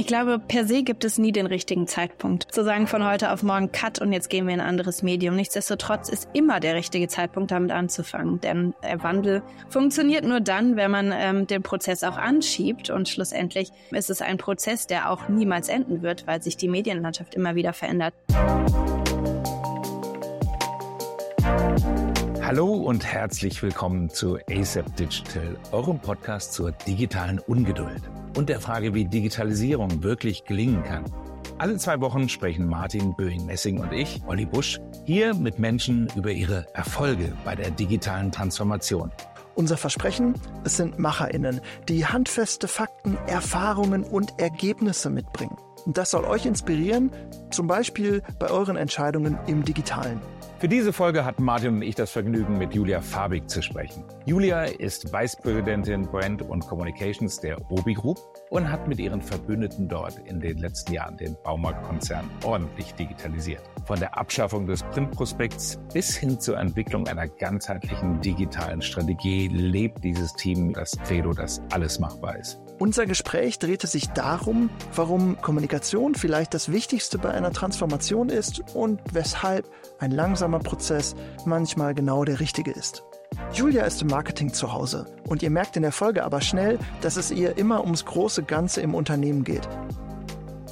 Ich glaube, per se gibt es nie den richtigen Zeitpunkt. Zu sagen von heute auf morgen Cut und jetzt gehen wir in ein anderes Medium. Nichtsdestotrotz ist immer der richtige Zeitpunkt, damit anzufangen. Denn der Wandel funktioniert nur dann, wenn man ähm, den Prozess auch anschiebt. Und schlussendlich ist es ein Prozess, der auch niemals enden wird, weil sich die Medienlandschaft immer wieder verändert. Hallo und herzlich willkommen zu ASAP Digital, eurem Podcast zur digitalen Ungeduld und der Frage, wie Digitalisierung wirklich gelingen kann. Alle zwei Wochen sprechen Martin Böing-Messing und ich, Olli Busch, hier mit Menschen über ihre Erfolge bei der digitalen Transformation. Unser Versprechen, es sind Macherinnen, die handfeste Fakten, Erfahrungen und Ergebnisse mitbringen. Und das soll euch inspirieren, zum Beispiel bei euren Entscheidungen im digitalen. Für diese Folge hat Martin und ich das Vergnügen, mit Julia Fabig zu sprechen. Julia ist Vice Präsidentin Brand und Communications der Obi Group und hat mit ihren Verbündeten dort in den letzten Jahren den Baumarktkonzern ordentlich digitalisiert. Von der Abschaffung des Printprospekts bis hin zur Entwicklung einer ganzheitlichen digitalen Strategie lebt dieses Team das Credo, dass alles machbar ist. Unser Gespräch drehte sich darum, warum Kommunikation vielleicht das Wichtigste bei einer Transformation ist und weshalb ein langsamer Prozess manchmal genau der richtige ist. Julia ist im Marketing zu Hause und ihr merkt in der Folge aber schnell, dass es ihr immer ums große Ganze im Unternehmen geht.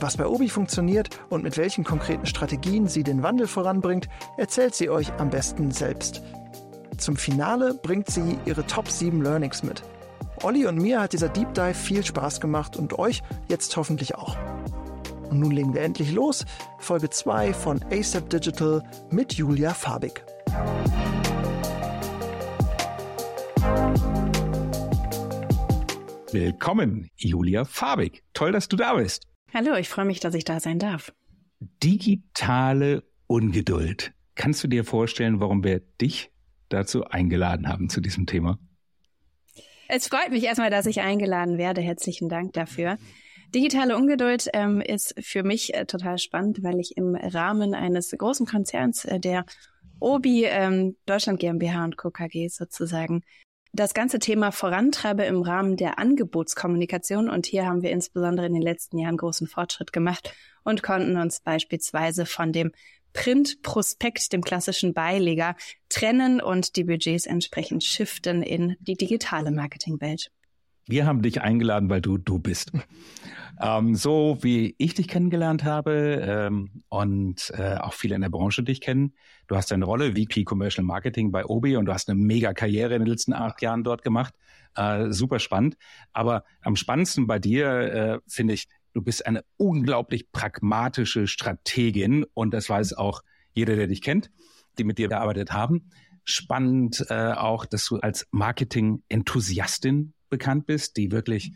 Was bei Obi funktioniert und mit welchen konkreten Strategien sie den Wandel voranbringt, erzählt sie euch am besten selbst. Zum Finale bringt sie ihre Top 7 Learnings mit – Olli und mir hat dieser Deep Dive viel Spaß gemacht und euch jetzt hoffentlich auch. Und nun legen wir endlich los. Folge 2 von ASAP Digital mit Julia Fabig. Willkommen, Julia Fabig. Toll, dass du da bist. Hallo, ich freue mich, dass ich da sein darf. Digitale Ungeduld. Kannst du dir vorstellen, warum wir dich dazu eingeladen haben zu diesem Thema? Es freut mich erstmal, dass ich eingeladen werde. Herzlichen Dank dafür. Digitale Ungeduld ähm, ist für mich äh, total spannend, weil ich im Rahmen eines großen Konzerns, äh, der Obi ähm, Deutschland GmbH und Co. KG sozusagen, das ganze Thema vorantreibe im Rahmen der Angebotskommunikation. Und hier haben wir insbesondere in den letzten Jahren großen Fortschritt gemacht und konnten uns beispielsweise von dem Print-Prospekt, dem klassischen Beileger, trennen und die Budgets entsprechend shiften in die digitale Marketingwelt. Wir haben dich eingeladen, weil du du bist. ähm, so wie ich dich kennengelernt habe ähm, und äh, auch viele in der Branche dich kennen. Du hast eine Rolle VP Commercial Marketing bei Obi und du hast eine mega Karriere in den letzten acht Jahren dort gemacht. Äh, super spannend. Aber am spannendsten bei dir äh, finde ich, du bist eine unglaublich pragmatische Strategin und das weiß auch jeder, der dich kennt, die mit dir gearbeitet haben. Spannend äh, auch, dass du als Marketing-Enthusiastin bekannt bist, die wirklich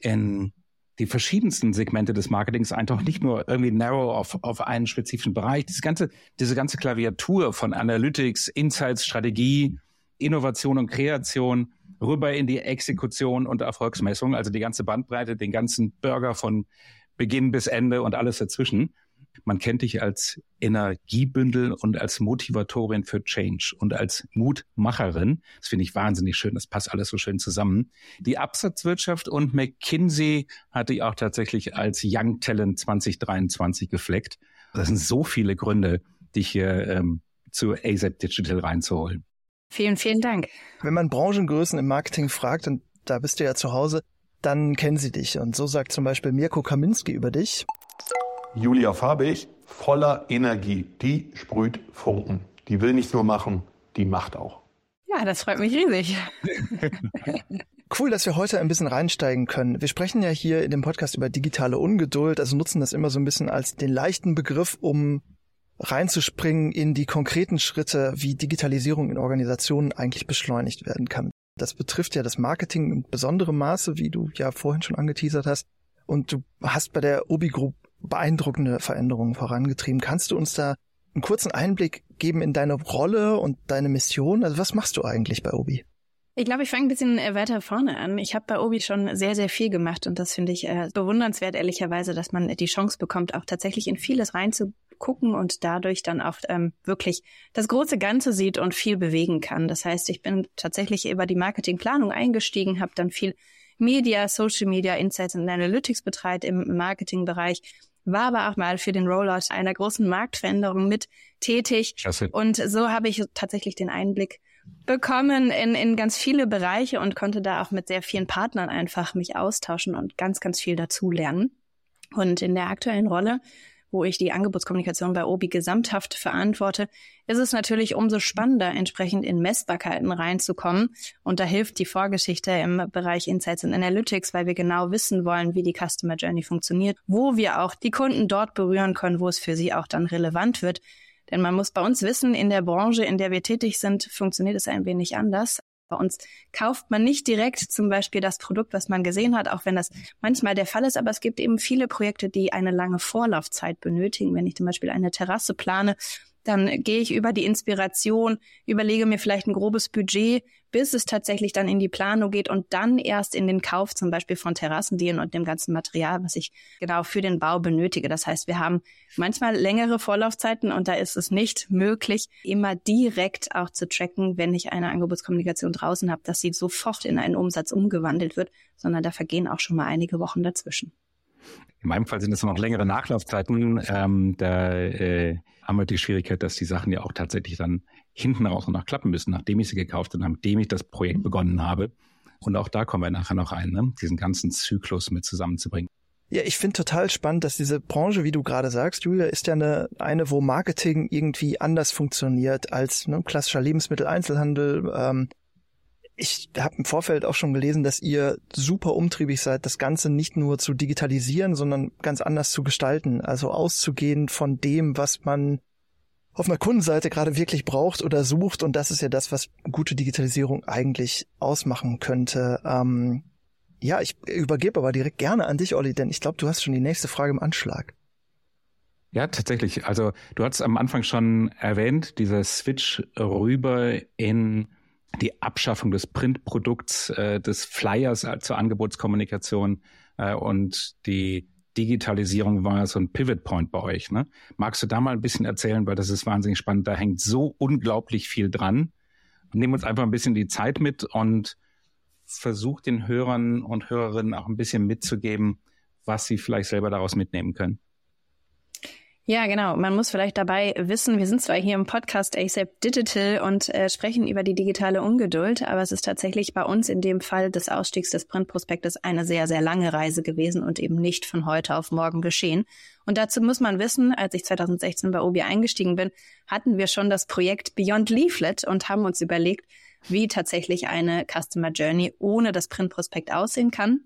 in die verschiedensten Segmente des Marketings einfach nicht nur irgendwie narrow auf, auf einen spezifischen Bereich. Diese ganze, diese ganze Klaviatur von Analytics, Insights, Strategie, Innovation und Kreation rüber in die Exekution und Erfolgsmessung, also die ganze Bandbreite, den ganzen Burger von Beginn bis Ende und alles dazwischen. Man kennt dich als Energiebündel und als Motivatorin für Change und als Mutmacherin. Das finde ich wahnsinnig schön. Das passt alles so schön zusammen. Die Absatzwirtschaft und McKinsey hatte ich auch tatsächlich als Young Talent 2023 gefleckt. Das sind so viele Gründe, dich hier ähm, zu ASAP Digital reinzuholen. Vielen, vielen Dank. Wenn man Branchengrößen im Marketing fragt, und da bist du ja zu Hause, dann kennen sie dich. Und so sagt zum Beispiel Mirko Kaminski über dich. Julia Farbig, voller Energie. Die sprüht Funken. Die will nicht nur machen, die macht auch. Ja, das freut mich riesig. Cool, dass wir heute ein bisschen reinsteigen können. Wir sprechen ja hier in dem Podcast über digitale Ungeduld, also nutzen das immer so ein bisschen als den leichten Begriff, um reinzuspringen in die konkreten Schritte, wie Digitalisierung in Organisationen eigentlich beschleunigt werden kann. Das betrifft ja das Marketing in besonderem Maße, wie du ja vorhin schon angeteasert hast. Und du hast bei der Obi Group beeindruckende Veränderungen vorangetrieben. Kannst du uns da einen kurzen Einblick geben in deine Rolle und deine Mission? Also was machst du eigentlich bei Obi? Ich glaube, ich fange ein bisschen äh, weiter vorne an. Ich habe bei Obi schon sehr, sehr viel gemacht und das finde ich äh, bewundernswert, ehrlicherweise, dass man die Chance bekommt, auch tatsächlich in vieles reinzugucken und dadurch dann auch ähm, wirklich das große Ganze sieht und viel bewegen kann. Das heißt, ich bin tatsächlich über die Marketingplanung eingestiegen, habe dann viel Media, Social Media, Insights und Analytics betreut im Marketingbereich war aber auch mal für den Rollout einer großen Marktveränderung mit tätig. Klasse. Und so habe ich tatsächlich den Einblick bekommen in, in ganz viele Bereiche und konnte da auch mit sehr vielen Partnern einfach mich austauschen und ganz, ganz viel dazu lernen. Und in der aktuellen Rolle, wo ich die Angebotskommunikation bei Obi gesamthaft verantworte, ist es natürlich umso spannender, entsprechend in Messbarkeiten reinzukommen. Und da hilft die Vorgeschichte im Bereich Insights and Analytics, weil wir genau wissen wollen, wie die Customer Journey funktioniert, wo wir auch die Kunden dort berühren können, wo es für sie auch dann relevant wird. Denn man muss bei uns wissen, in der Branche, in der wir tätig sind, funktioniert es ein wenig anders. Bei uns kauft man nicht direkt zum Beispiel das Produkt, was man gesehen hat, auch wenn das manchmal der Fall ist. Aber es gibt eben viele Projekte, die eine lange Vorlaufzeit benötigen. Wenn ich zum Beispiel eine Terrasse plane, dann gehe ich über die Inspiration, überlege mir vielleicht ein grobes Budget, bis es tatsächlich dann in die Planung geht und dann erst in den Kauf zum Beispiel von Terrassendielen und dem ganzen Material, was ich genau für den Bau benötige. Das heißt, wir haben manchmal längere Vorlaufzeiten und da ist es nicht möglich, immer direkt auch zu tracken, wenn ich eine Angebotskommunikation draußen habe, dass sie sofort in einen Umsatz umgewandelt wird, sondern da vergehen auch schon mal einige Wochen dazwischen. In meinem Fall sind es noch längere Nachlaufzeiten. Ähm, da äh, haben wir die Schwierigkeit, dass die Sachen ja auch tatsächlich dann hinten raus noch klappen müssen, nachdem ich sie gekauft habe, nachdem ich das Projekt begonnen habe. Und auch da kommen wir nachher noch ein, ne? diesen ganzen Zyklus mit zusammenzubringen. Ja, ich finde total spannend, dass diese Branche, wie du gerade sagst, Julia, ist ja eine, eine, wo Marketing irgendwie anders funktioniert als ne, klassischer Lebensmitteleinzelhandel. Ähm, ich habe im Vorfeld auch schon gelesen, dass ihr super umtriebig seid, das Ganze nicht nur zu digitalisieren, sondern ganz anders zu gestalten. Also auszugehen von dem, was man auf einer Kundenseite gerade wirklich braucht oder sucht. Und das ist ja das, was gute Digitalisierung eigentlich ausmachen könnte. Ähm, ja, ich übergebe aber direkt gerne an dich, Olli, denn ich glaube, du hast schon die nächste Frage im Anschlag. Ja, tatsächlich. Also du hast am Anfang schon erwähnt, dieser Switch rüber in die Abschaffung des Printprodukts, äh, des Flyers zur Angebotskommunikation äh, und die Digitalisierung war so ein Pivot Point bei euch. Ne? Magst du da mal ein bisschen erzählen, weil das ist wahnsinnig spannend. Da hängt so unglaublich viel dran. Nehmen uns einfach ein bisschen die Zeit mit und versuch den Hörern und Hörerinnen auch ein bisschen mitzugeben, was sie vielleicht selber daraus mitnehmen können. Ja, genau. Man muss vielleicht dabei wissen, wir sind zwar hier im Podcast ASAP Digital und äh, sprechen über die digitale Ungeduld, aber es ist tatsächlich bei uns in dem Fall des Ausstiegs des Printprospektes eine sehr, sehr lange Reise gewesen und eben nicht von heute auf morgen geschehen. Und dazu muss man wissen, als ich 2016 bei Obi eingestiegen bin, hatten wir schon das Projekt Beyond Leaflet und haben uns überlegt, wie tatsächlich eine Customer Journey ohne das Printprospekt aussehen kann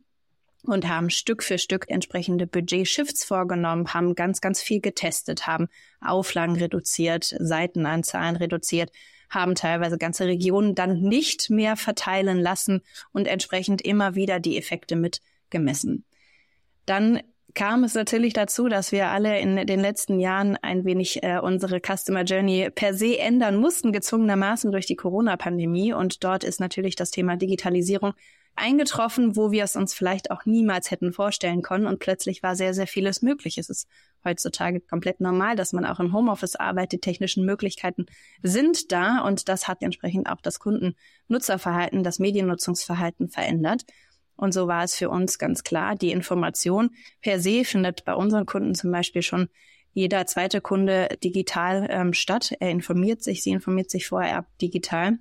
und haben Stück für Stück entsprechende Budget-Shifts vorgenommen, haben ganz, ganz viel getestet, haben Auflagen reduziert, Seitenanzahlen reduziert, haben teilweise ganze Regionen dann nicht mehr verteilen lassen und entsprechend immer wieder die Effekte mit gemessen. Dann kam es natürlich dazu, dass wir alle in den letzten Jahren ein wenig äh, unsere Customer Journey per se ändern mussten, gezwungenermaßen durch die Corona-Pandemie. Und dort ist natürlich das Thema Digitalisierung eingetroffen, wo wir es uns vielleicht auch niemals hätten vorstellen können. Und plötzlich war sehr, sehr vieles möglich. Es ist heutzutage komplett normal, dass man auch im Homeoffice arbeitet. Die technischen Möglichkeiten sind da und das hat entsprechend auch das Kundennutzerverhalten, das Mediennutzungsverhalten verändert. Und so war es für uns ganz klar, die Information per se findet bei unseren Kunden zum Beispiel schon jeder zweite Kunde digital ähm, statt. Er informiert sich, sie informiert sich vorher ab digital.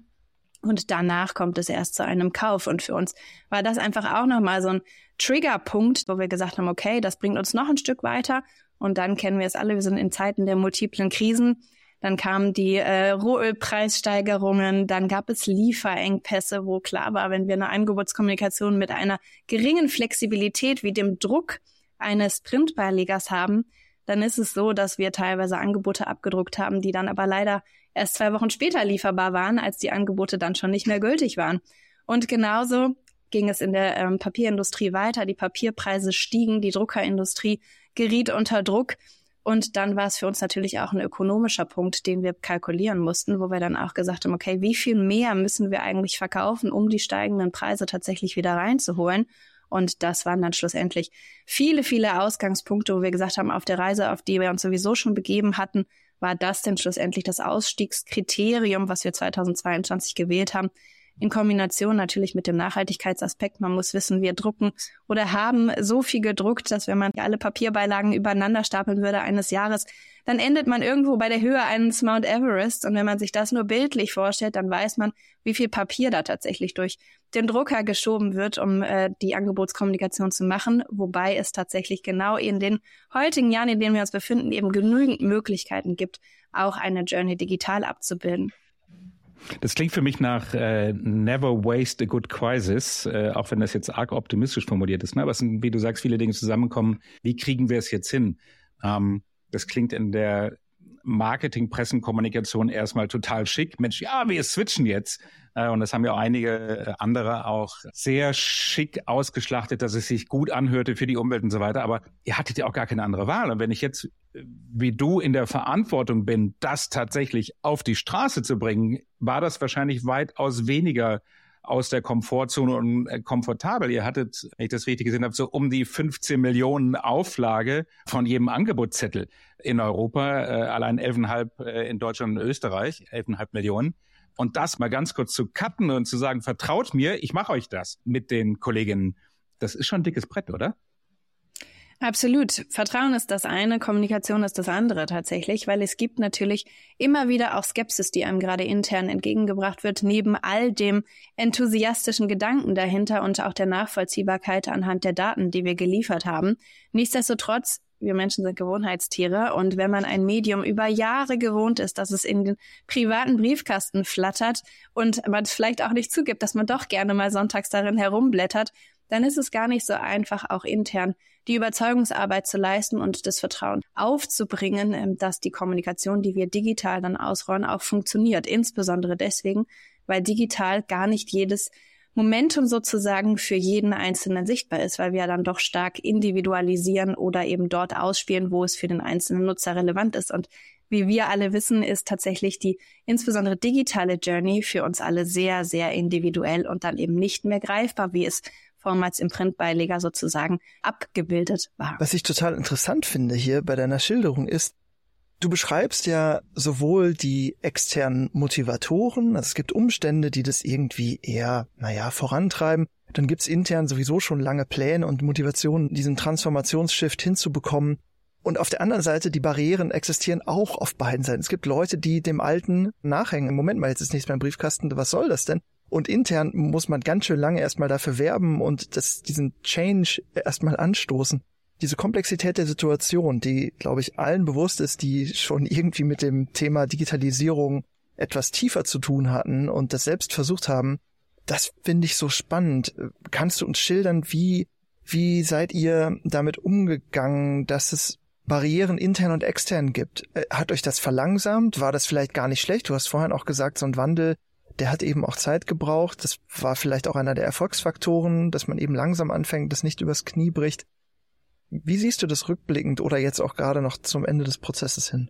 Und danach kommt es erst zu einem Kauf. Und für uns war das einfach auch nochmal so ein Triggerpunkt, wo wir gesagt haben, okay, das bringt uns noch ein Stück weiter. Und dann kennen wir es alle, wir sind in Zeiten der multiplen Krisen. Dann kamen die äh, Rohölpreissteigerungen, dann gab es Lieferengpässe, wo klar war, wenn wir eine Angebotskommunikation mit einer geringen Flexibilität wie dem Druck eines Printbeilegers haben, dann ist es so, dass wir teilweise Angebote abgedruckt haben, die dann aber leider erst zwei Wochen später lieferbar waren, als die Angebote dann schon nicht mehr gültig waren. Und genauso ging es in der ähm, Papierindustrie weiter. Die Papierpreise stiegen, die Druckerindustrie geriet unter Druck. Und dann war es für uns natürlich auch ein ökonomischer Punkt, den wir kalkulieren mussten, wo wir dann auch gesagt haben, okay, wie viel mehr müssen wir eigentlich verkaufen, um die steigenden Preise tatsächlich wieder reinzuholen? Und das waren dann schlussendlich viele, viele Ausgangspunkte, wo wir gesagt haben, auf der Reise, auf die wir uns sowieso schon begeben hatten, war das denn schlussendlich das Ausstiegskriterium, was wir 2022 gewählt haben, in Kombination natürlich mit dem Nachhaltigkeitsaspekt. Man muss wissen, wir drucken oder haben so viel gedruckt, dass wenn man alle Papierbeilagen übereinander stapeln würde eines Jahres, dann endet man irgendwo bei der Höhe eines Mount Everest. Und wenn man sich das nur bildlich vorstellt, dann weiß man, wie viel Papier da tatsächlich durch den Drucker geschoben wird, um äh, die Angebotskommunikation zu machen. Wobei es tatsächlich genau in den heutigen Jahren, in denen wir uns befinden, eben genügend Möglichkeiten gibt, auch eine Journey digital abzubilden. Das klingt für mich nach äh, Never Waste a Good Crisis, äh, auch wenn das jetzt arg optimistisch formuliert ist. Ne? Aber es sind, wie du sagst, viele Dinge zusammenkommen. Wie kriegen wir es jetzt hin? Ähm, das klingt in der Marketing, Pressenkommunikation erstmal total schick. Mensch, ja, wir switchen jetzt. Äh, und das haben ja auch einige äh, andere auch sehr schick ausgeschlachtet, dass es sich gut anhörte für die Umwelt und so weiter. Aber ihr hattet ja auch gar keine andere Wahl. Und wenn ich jetzt äh, wie du in der Verantwortung bin, das tatsächlich auf die Straße zu bringen, war das wahrscheinlich weitaus weniger aus der Komfortzone und äh, komfortabel. Ihr hattet, wenn ich das richtig gesehen habe, so um die 15 Millionen Auflage von jedem Angebotszettel in Europa, äh, allein 11,5 äh, in Deutschland und Österreich, 11,5 Millionen. Und das mal ganz kurz zu cutten und zu sagen, vertraut mir, ich mache euch das mit den Kolleginnen. Das ist schon ein dickes Brett, oder? Absolut. Vertrauen ist das eine, Kommunikation ist das andere tatsächlich, weil es gibt natürlich immer wieder auch Skepsis, die einem gerade intern entgegengebracht wird, neben all dem enthusiastischen Gedanken dahinter und auch der Nachvollziehbarkeit anhand der Daten, die wir geliefert haben. Nichtsdestotrotz wir Menschen sind Gewohnheitstiere und wenn man ein Medium über Jahre gewohnt ist, dass es in den privaten Briefkasten flattert und man es vielleicht auch nicht zugibt, dass man doch gerne mal sonntags darin herumblättert, dann ist es gar nicht so einfach, auch intern die Überzeugungsarbeit zu leisten und das Vertrauen aufzubringen, ähm, dass die Kommunikation, die wir digital dann ausrollen, auch funktioniert. Insbesondere deswegen, weil digital gar nicht jedes Momentum sozusagen für jeden Einzelnen sichtbar ist, weil wir dann doch stark individualisieren oder eben dort ausspielen, wo es für den einzelnen Nutzer relevant ist. Und wie wir alle wissen, ist tatsächlich die insbesondere digitale Journey für uns alle sehr, sehr individuell und dann eben nicht mehr greifbar, wie es vormals im Printbeileger sozusagen abgebildet war. Was ich total interessant finde hier bei deiner Schilderung ist, Du beschreibst ja sowohl die externen Motivatoren, also es gibt Umstände, die das irgendwie eher, naja, vorantreiben. Dann gibt's intern sowieso schon lange Pläne und Motivationen, diesen Transformationsshift hinzubekommen. Und auf der anderen Seite, die Barrieren existieren auch auf beiden Seiten. Es gibt Leute, die dem Alten nachhängen. Moment mal, jetzt ist nichts mehr im Briefkasten, was soll das denn? Und intern muss man ganz schön lange erstmal dafür werben und das, diesen Change erstmal anstoßen. Diese Komplexität der Situation, die, glaube ich, allen bewusst ist, die schon irgendwie mit dem Thema Digitalisierung etwas tiefer zu tun hatten und das selbst versucht haben, das finde ich so spannend. Kannst du uns schildern, wie, wie seid ihr damit umgegangen, dass es Barrieren intern und extern gibt? Äh, hat euch das verlangsamt? War das vielleicht gar nicht schlecht? Du hast vorhin auch gesagt, so ein Wandel der hat eben auch Zeit gebraucht. Das war vielleicht auch einer der Erfolgsfaktoren, dass man eben langsam anfängt, das nicht übers Knie bricht. Wie siehst du das rückblickend oder jetzt auch gerade noch zum Ende des Prozesses hin?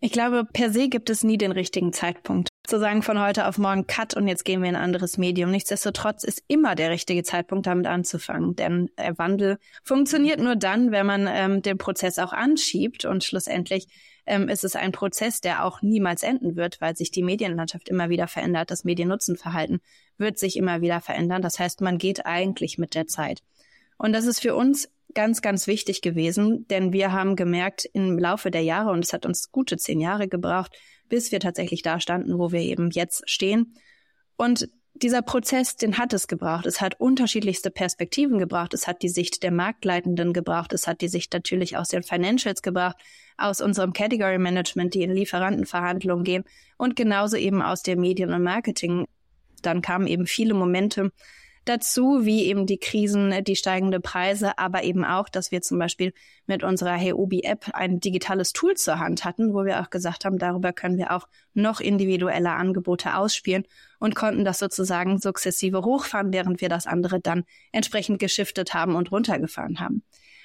Ich glaube, per se gibt es nie den richtigen Zeitpunkt. Zu sagen von heute auf morgen Cut und jetzt gehen wir in ein anderes Medium. Nichtsdestotrotz ist immer der richtige Zeitpunkt, damit anzufangen. Denn der Wandel funktioniert nur dann, wenn man ähm, den Prozess auch anschiebt und schlussendlich ähm, ist es ein Prozess, der auch niemals enden wird, weil sich die Medienlandschaft immer wieder verändert. Das Mediennutzenverhalten wird sich immer wieder verändern. Das heißt, man geht eigentlich mit der Zeit. Und das ist für uns ganz, ganz wichtig gewesen, denn wir haben gemerkt im Laufe der Jahre, und es hat uns gute zehn Jahre gebraucht, bis wir tatsächlich da standen, wo wir eben jetzt stehen. Und dieser Prozess, den hat es gebraucht. Es hat unterschiedlichste Perspektiven gebraucht. Es hat die Sicht der Marktleitenden gebraucht. Es hat die Sicht natürlich aus den Financials gebraucht, aus unserem Category Management, die in Lieferantenverhandlungen gehen und genauso eben aus der Medien- und Marketing. Dann kamen eben viele Momente, dazu, wie eben die Krisen, die steigende Preise, aber eben auch, dass wir zum Beispiel mit unserer Heobi-App ein digitales Tool zur Hand hatten, wo wir auch gesagt haben, darüber können wir auch noch individuelle Angebote ausspielen und konnten das sozusagen sukzessive hochfahren, während wir das andere dann entsprechend geschiftet haben und runtergefahren haben.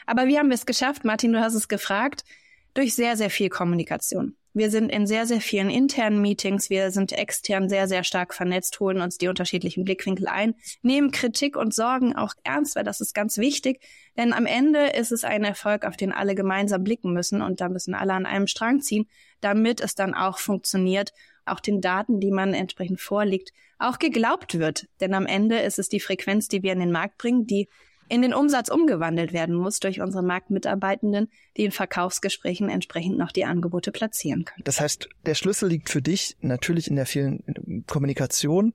Aber wie haben wir es geschafft? Martin, du hast es gefragt. Durch sehr, sehr viel Kommunikation. Wir sind in sehr, sehr vielen internen Meetings, wir sind extern sehr, sehr stark vernetzt, holen uns die unterschiedlichen Blickwinkel ein, nehmen Kritik und Sorgen auch ernst, weil das ist ganz wichtig. Denn am Ende ist es ein Erfolg, auf den alle gemeinsam blicken müssen und da müssen alle an einem Strang ziehen, damit es dann auch funktioniert auch den Daten, die man entsprechend vorliegt, auch geglaubt wird. Denn am Ende ist es die Frequenz, die wir in den Markt bringen, die in den Umsatz umgewandelt werden muss durch unsere Marktmitarbeitenden, die in Verkaufsgesprächen entsprechend noch die Angebote platzieren können. Das heißt, der Schlüssel liegt für dich natürlich in der vielen Kommunikation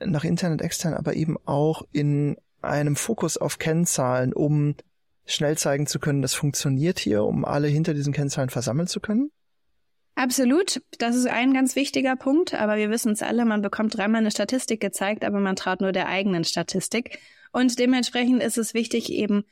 nach intern und extern, aber eben auch in einem Fokus auf Kennzahlen, um schnell zeigen zu können, das funktioniert hier, um alle hinter diesen Kennzahlen versammeln zu können? Absolut, das ist ein ganz wichtiger Punkt, aber wir wissen es alle, man bekommt dreimal eine Statistik gezeigt, aber man traut nur der eigenen Statistik. Und dementsprechend ist es wichtig, eben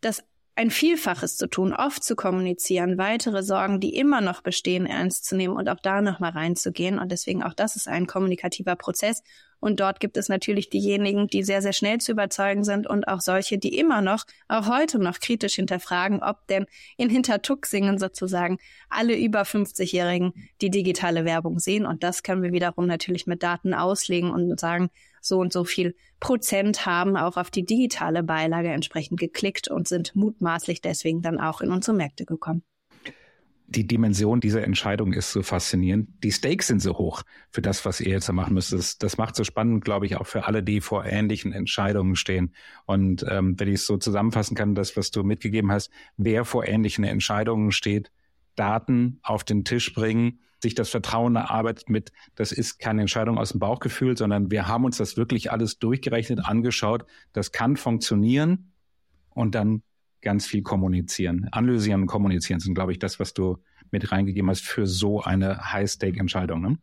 das ein Vielfaches zu tun, oft zu kommunizieren, weitere Sorgen, die immer noch bestehen, ernst zu nehmen und auch da nochmal reinzugehen. Und deswegen auch das ist ein kommunikativer Prozess. Und dort gibt es natürlich diejenigen, die sehr, sehr schnell zu überzeugen sind und auch solche, die immer noch, auch heute noch kritisch hinterfragen, ob denn in Hintertucksingen sozusagen alle über 50-Jährigen die digitale Werbung sehen. Und das können wir wiederum natürlich mit Daten auslegen und sagen, so und so viel Prozent haben auch auf die digitale Beilage entsprechend geklickt und sind mutmaßlich deswegen dann auch in unsere Märkte gekommen. Die Dimension dieser Entscheidung ist so faszinierend. Die Stakes sind so hoch für das, was ihr jetzt machen müsst. Das, das macht so spannend, glaube ich, auch für alle, die vor ähnlichen Entscheidungen stehen. Und ähm, wenn ich es so zusammenfassen kann, das, was du mitgegeben hast, wer vor ähnlichen Entscheidungen steht, Daten auf den Tisch bringen, sich das Vertrauen erarbeitet mit, das ist keine Entscheidung aus dem Bauchgefühl, sondern wir haben uns das wirklich alles durchgerechnet, angeschaut. Das kann funktionieren und dann ganz viel kommunizieren. Analysieren und kommunizieren sind, glaube ich, das, was du mit reingegeben hast für so eine High-Stake-Entscheidung. Ne?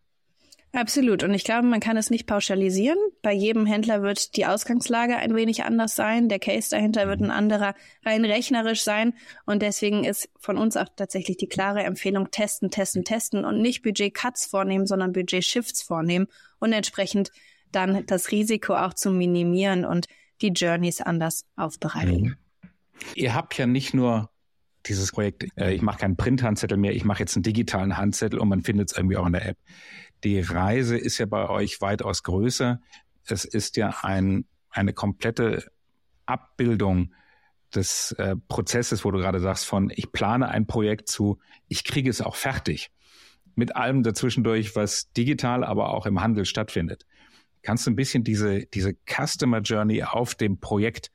Absolut. Und ich glaube, man kann es nicht pauschalisieren. Bei jedem Händler wird die Ausgangslage ein wenig anders sein. Der Case dahinter wird ein anderer rein rechnerisch sein. Und deswegen ist von uns auch tatsächlich die klare Empfehlung, testen, testen, testen und nicht Budget-Cuts vornehmen, sondern Budget-Shifts vornehmen und entsprechend dann das Risiko auch zu minimieren und die Journeys anders aufbereiten. Mhm. Ihr habt ja nicht nur dieses Projekt, äh, ich mache keinen Print-Handzettel mehr, ich mache jetzt einen digitalen Handzettel und man findet es irgendwie auch in der App. Die Reise ist ja bei euch weitaus größer. Es ist ja ein, eine komplette Abbildung des äh, Prozesses, wo du gerade sagst, von ich plane ein Projekt zu, ich kriege es auch fertig. Mit allem dazwischendurch, was digital, aber auch im Handel stattfindet. Kannst du ein bisschen diese, diese Customer Journey auf dem Projekt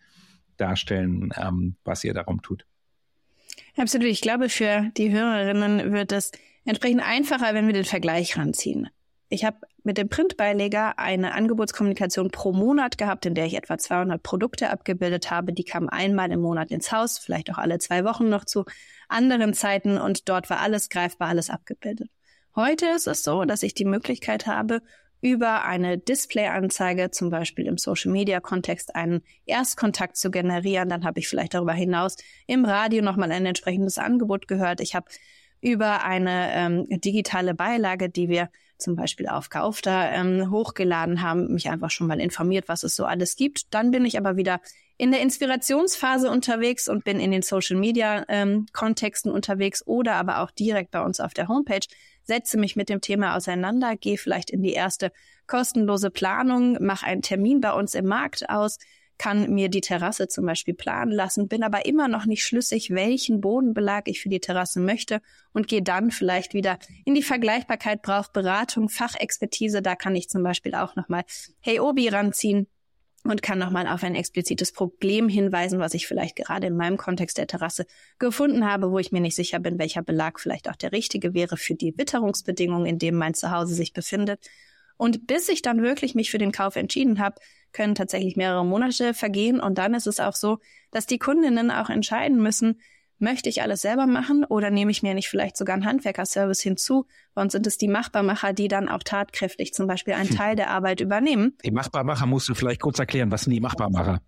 darstellen, ähm, was ihr darum tut? Absolut. Ich glaube, für die Hörerinnen wird es entsprechend einfacher, wenn wir den Vergleich ranziehen. Ich habe mit dem Printbeileger eine Angebotskommunikation pro Monat gehabt, in der ich etwa 200 Produkte abgebildet habe. Die kamen einmal im Monat ins Haus, vielleicht auch alle zwei Wochen noch zu anderen Zeiten und dort war alles greifbar, alles abgebildet. Heute ist es so, dass ich die Möglichkeit habe, über eine Displayanzeige, zum Beispiel im Social-Media-Kontext, einen Erstkontakt zu generieren. Dann habe ich vielleicht darüber hinaus im Radio nochmal ein entsprechendes Angebot gehört. Ich habe über eine ähm, digitale Beilage, die wir zum Beispiel auf Kaufda ähm, hochgeladen haben, mich einfach schon mal informiert, was es so alles gibt. Dann bin ich aber wieder in der Inspirationsphase unterwegs und bin in den Social Media ähm, Kontexten unterwegs oder aber auch direkt bei uns auf der Homepage setze mich mit dem Thema auseinander, gehe vielleicht in die erste kostenlose Planung, mache einen Termin bei uns im Markt aus, kann mir die Terrasse zum Beispiel planen lassen, bin aber immer noch nicht schlüssig, welchen Bodenbelag ich für die Terrasse möchte und gehe dann vielleicht wieder in die Vergleichbarkeit, braucht Beratung, Fachexpertise, da kann ich zum Beispiel auch nochmal Hey Obi ranziehen, und kann nochmal auf ein explizites Problem hinweisen, was ich vielleicht gerade in meinem Kontext der Terrasse gefunden habe, wo ich mir nicht sicher bin, welcher Belag vielleicht auch der richtige wäre für die Witterungsbedingungen, in dem mein Zuhause sich befindet. Und bis ich dann wirklich mich für den Kauf entschieden habe, können tatsächlich mehrere Monate vergehen. Und dann ist es auch so, dass die Kundinnen auch entscheiden müssen, Möchte ich alles selber machen oder nehme ich mir nicht vielleicht sogar einen Handwerkerservice hinzu? Und sind es die Machbarmacher, die dann auch tatkräftig zum Beispiel einen hm. Teil der Arbeit übernehmen? Die Machbarmacher musst du vielleicht kurz erklären. Was sind die Machbarmacher?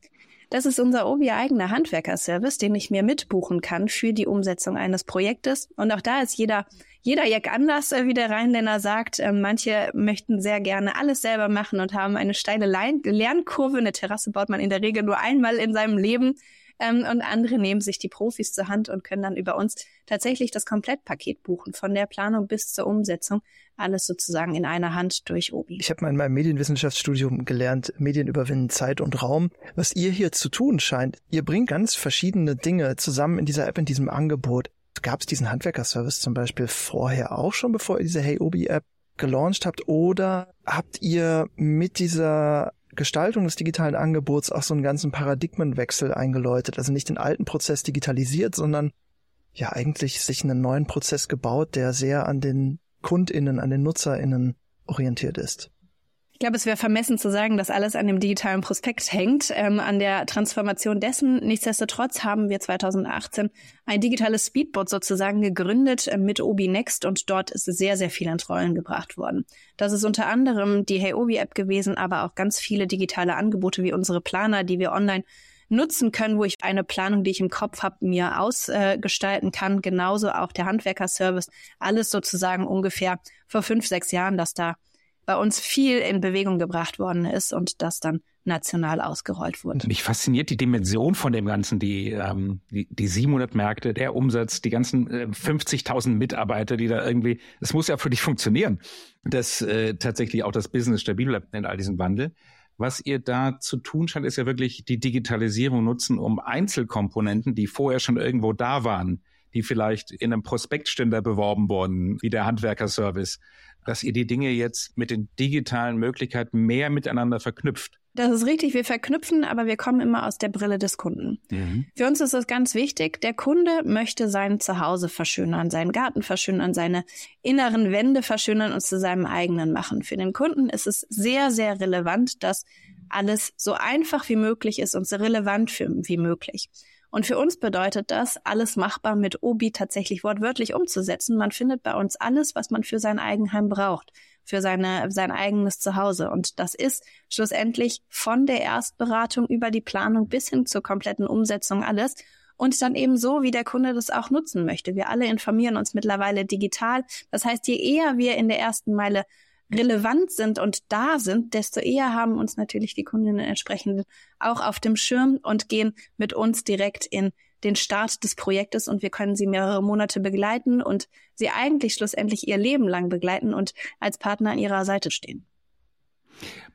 Das ist unser Obi eigener Handwerkerservice, den ich mir mitbuchen kann für die Umsetzung eines Projektes. Und auch da ist jeder, jeder Jack anders, äh, wie der Rheinländer sagt. Ähm, manche möchten sehr gerne alles selber machen und haben eine steile Lernkurve. Eine Terrasse baut man in der Regel nur einmal in seinem Leben. Ähm, und andere nehmen sich die Profis zur Hand und können dann über uns tatsächlich das Komplettpaket buchen, von der Planung bis zur Umsetzung. Alles sozusagen in einer Hand durch Obi. Ich habe mal in meinem Medienwissenschaftsstudium gelernt, Medien überwinden Zeit und Raum. Was ihr hier zu tun scheint, ihr bringt ganz verschiedene Dinge zusammen in dieser App, in diesem Angebot. Gab es diesen Handwerkerservice zum Beispiel vorher auch schon, bevor ihr diese Hey Obi App gelauncht habt oder habt ihr mit dieser Gestaltung des digitalen Angebots auch so einen ganzen Paradigmenwechsel eingeläutet? Also nicht den alten Prozess digitalisiert, sondern ja eigentlich sich einen neuen Prozess gebaut, der sehr an den KundInnen, an den NutzerInnen orientiert ist. Ich glaube, es wäre vermessen zu sagen, dass alles an dem digitalen Prospekt hängt, ähm, an der Transformation dessen. Nichtsdestotrotz haben wir 2018 ein digitales Speedboat sozusagen gegründet äh, mit Obi Next und dort ist sehr, sehr viel ins Rollen gebracht worden. Das ist unter anderem die Hey Obi App gewesen, aber auch ganz viele digitale Angebote wie unsere Planer, die wir online nutzen können, wo ich eine Planung, die ich im Kopf habe, mir ausgestalten äh, kann. Genauso auch der Handwerkerservice. Alles sozusagen ungefähr vor fünf, sechs Jahren, dass da bei uns viel in Bewegung gebracht worden ist und das dann national ausgerollt wurde. Mich fasziniert die Dimension von dem Ganzen, die, ähm, die, die 700 Märkte, der Umsatz, die ganzen äh, 50.000 Mitarbeiter, die da irgendwie, es muss ja für dich funktionieren, dass äh, tatsächlich auch das Business stabil bleibt in all diesem Wandel. Was ihr da zu tun scheint, ist ja wirklich die Digitalisierung nutzen, um Einzelkomponenten, die vorher schon irgendwo da waren, die vielleicht in einem Prospektständer beworben wurden, wie der Handwerkerservice, dass ihr die Dinge jetzt mit den digitalen Möglichkeiten mehr miteinander verknüpft. Das ist richtig, wir verknüpfen, aber wir kommen immer aus der Brille des Kunden. Mhm. Für uns ist es ganz wichtig, der Kunde möchte sein Zuhause verschönern, seinen Garten verschönern, seine inneren Wände verschönern und zu seinem eigenen machen. Für den Kunden ist es sehr, sehr relevant, dass alles so einfach wie möglich ist und so relevant wie möglich. Und für uns bedeutet das, alles machbar mit Obi tatsächlich wortwörtlich umzusetzen. Man findet bei uns alles, was man für sein Eigenheim braucht, für seine, sein eigenes Zuhause. Und das ist schlussendlich von der Erstberatung über die Planung bis hin zur kompletten Umsetzung alles und dann eben so, wie der Kunde das auch nutzen möchte. Wir alle informieren uns mittlerweile digital. Das heißt, je eher wir in der ersten Meile relevant sind und da sind, desto eher haben uns natürlich die Kundinnen entsprechend auch auf dem Schirm und gehen mit uns direkt in den Start des Projektes und wir können sie mehrere Monate begleiten und sie eigentlich schlussendlich ihr Leben lang begleiten und als Partner an ihrer Seite stehen.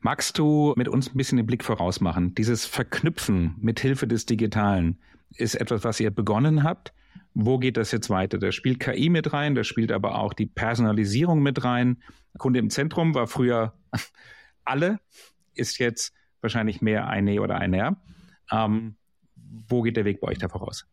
Magst du mit uns ein bisschen den Blick vorausmachen? Dieses Verknüpfen mit Hilfe des Digitalen ist etwas, was ihr begonnen habt. Wo geht das jetzt weiter? Da spielt KI mit rein, da spielt aber auch die Personalisierung mit rein. Kunde im Zentrum war früher alle, ist jetzt wahrscheinlich mehr eine oder einer. Ähm, wo geht der Weg bei euch da voraus?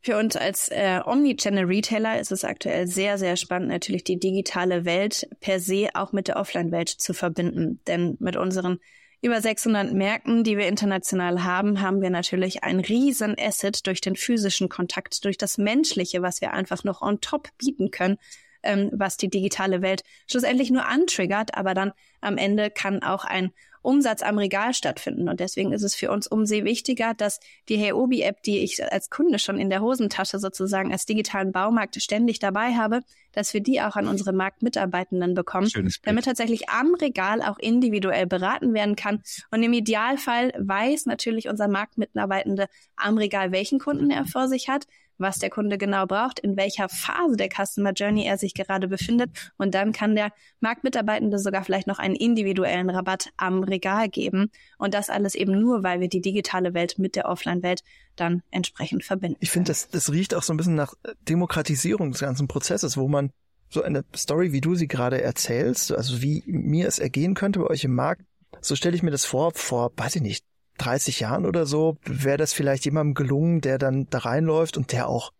Für uns als äh, Omnichannel-Retailer ist es aktuell sehr, sehr spannend, natürlich die digitale Welt per se auch mit der Offline-Welt zu verbinden. Denn mit unseren über 600 Märkten, die wir international haben, haben wir natürlich ein riesen Asset durch den physischen Kontakt, durch das Menschliche, was wir einfach noch on top bieten können, ähm, was die digitale Welt schlussendlich nur antriggert, aber dann am Ende kann auch ein Umsatz am Regal stattfinden. Und deswegen ist es für uns umso wichtiger, dass die Heobi-App, die ich als Kunde schon in der Hosentasche sozusagen als digitalen Baumarkt ständig dabei habe, dass wir die auch an unsere Marktmitarbeitenden bekommen, damit tatsächlich am Regal auch individuell beraten werden kann. Und im Idealfall weiß natürlich unser Marktmitarbeitende am Regal, welchen Kunden er vor sich hat, was der Kunde genau braucht, in welcher Phase der Customer Journey er sich gerade befindet. Und dann kann der Marktmitarbeitende sogar vielleicht noch einen individuellen Rabatt am Regal geben. Und das alles eben nur, weil wir die digitale Welt mit der Offline-Welt dann entsprechend verbinden. Ich finde, das, das riecht auch so ein bisschen nach Demokratisierung des ganzen Prozesses, wo man so eine Story, wie du sie gerade erzählst, also wie mir es ergehen könnte bei euch im Markt, so stelle ich mir das vor, vor, weiß ich nicht, 30 Jahren oder so, wäre das vielleicht jemandem gelungen, der dann da reinläuft und der auch